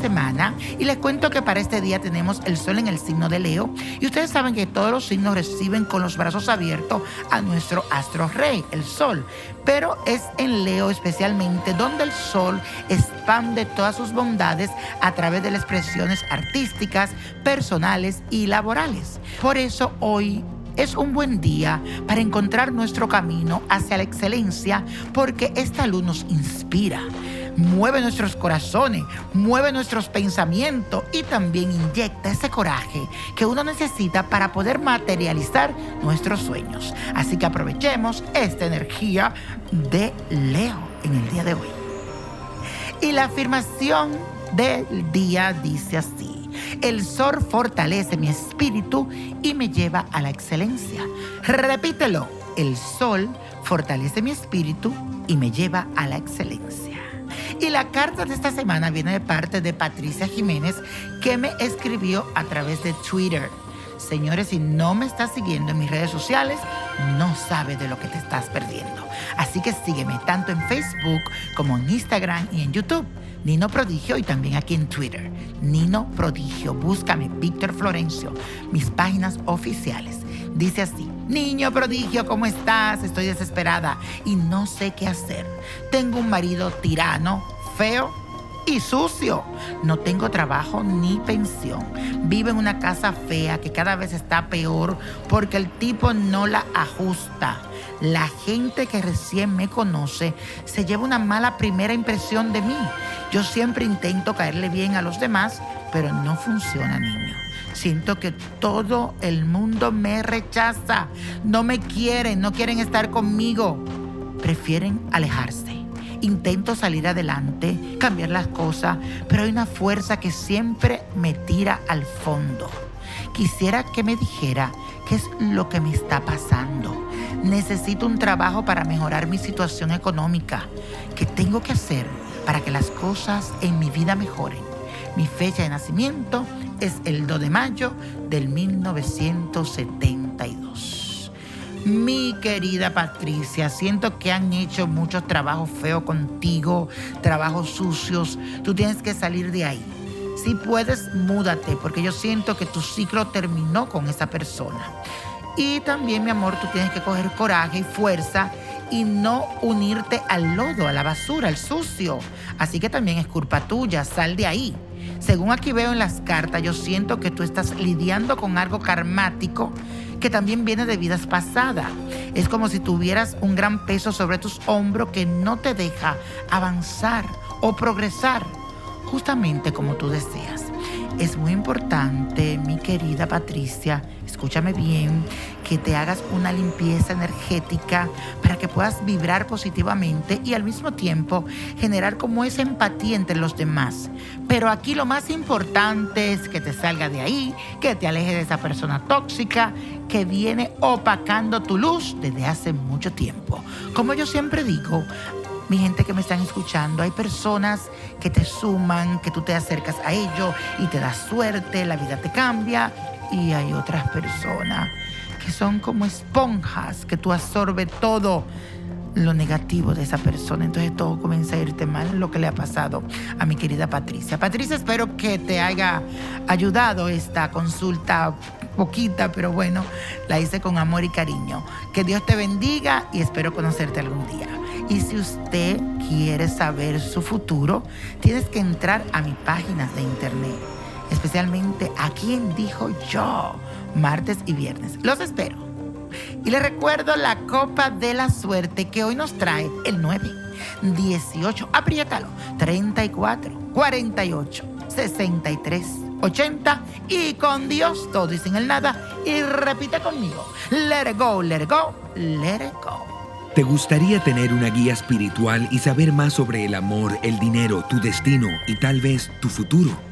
semana. Y les cuento que para este día tenemos el sol en el signo de Leo. Y ustedes saben que todos los signos reciben con los brazos abiertos a nuestro astro rey, el sol, pero es en Leo especialmente donde el sol expande todas sus bondades a través de las expresiones artísticas, personales y laborales. Por eso hoy es un buen día para encontrar nuestro camino hacia la excelencia porque esta luz nos inspira, mueve nuestros corazones, mueve nuestros pensamientos y también inyecta ese coraje que uno necesita para poder materializar nuestros sueños. Así que aprovechemos esta energía de Leo en el día de hoy. Y la afirmación del día dice así. El sol fortalece mi espíritu y me lleva a la excelencia. Repítelo. El sol fortalece mi espíritu y me lleva a la excelencia. Y la carta de esta semana viene de parte de Patricia Jiménez que me escribió a través de Twitter. Señores, si no me estás siguiendo en mis redes sociales, no sabes de lo que te estás perdiendo. Así que sígueme tanto en Facebook como en Instagram y en YouTube. Nino Prodigio y también aquí en Twitter. Nino Prodigio, búscame Víctor Florencio, mis páginas oficiales. Dice así, niño prodigio, ¿cómo estás? Estoy desesperada y no sé qué hacer. Tengo un marido tirano, feo y sucio. No tengo trabajo ni pensión. Vivo en una casa fea que cada vez está peor porque el tipo no la ajusta. La gente que recién me conoce se lleva una mala primera impresión de mí. Yo siempre intento caerle bien a los demás, pero no funciona, niño. Siento que todo el mundo me rechaza. No me quieren, no quieren estar conmigo. Prefieren alejarse intento salir adelante, cambiar las cosas, pero hay una fuerza que siempre me tira al fondo. Quisiera que me dijera qué es lo que me está pasando. Necesito un trabajo para mejorar mi situación económica. ¿Qué tengo que hacer para que las cosas en mi vida mejoren? Mi fecha de nacimiento es el 2 de mayo del 1972. Mi querida Patricia, siento que han hecho muchos trabajos feos contigo, trabajos sucios. Tú tienes que salir de ahí. Si puedes, múdate, porque yo siento que tu ciclo terminó con esa persona. Y también, mi amor, tú tienes que coger coraje y fuerza y no unirte al lodo, a la basura, al sucio. Así que también es culpa tuya, sal de ahí. Según aquí veo en las cartas, yo siento que tú estás lidiando con algo karmático que también viene de vidas pasadas. Es como si tuvieras un gran peso sobre tus hombros que no te deja avanzar o progresar justamente como tú deseas. Es muy importante, mi querida Patricia, escúchame bien, que te hagas una limpieza energética que puedas vibrar positivamente y al mismo tiempo generar como esa empatía entre los demás. Pero aquí lo más importante es que te salga de ahí, que te alejes de esa persona tóxica que viene opacando tu luz desde hace mucho tiempo. Como yo siempre digo, mi gente que me están escuchando, hay personas que te suman, que tú te acercas a ellos y te das suerte, la vida te cambia. Y hay otras personas que son como esponjas, que tú absorbes todo lo negativo de esa persona. Entonces todo comienza a irte mal, lo que le ha pasado a mi querida Patricia. Patricia, espero que te haya ayudado esta consulta poquita, pero bueno, la hice con amor y cariño. Que Dios te bendiga y espero conocerte algún día. Y si usted quiere saber su futuro, tienes que entrar a mi página de internet, especialmente a quien dijo yo, martes y viernes. Los espero. Y les recuerdo la copa de la suerte que hoy nos trae el 9, 18, apriétalo, 34, 48, 63, 80 y con Dios todo y sin el nada. Y repite conmigo, let it go, let it go, let it go. ¿Te gustaría tener una guía espiritual y saber más sobre el amor, el dinero, tu destino y tal vez tu futuro?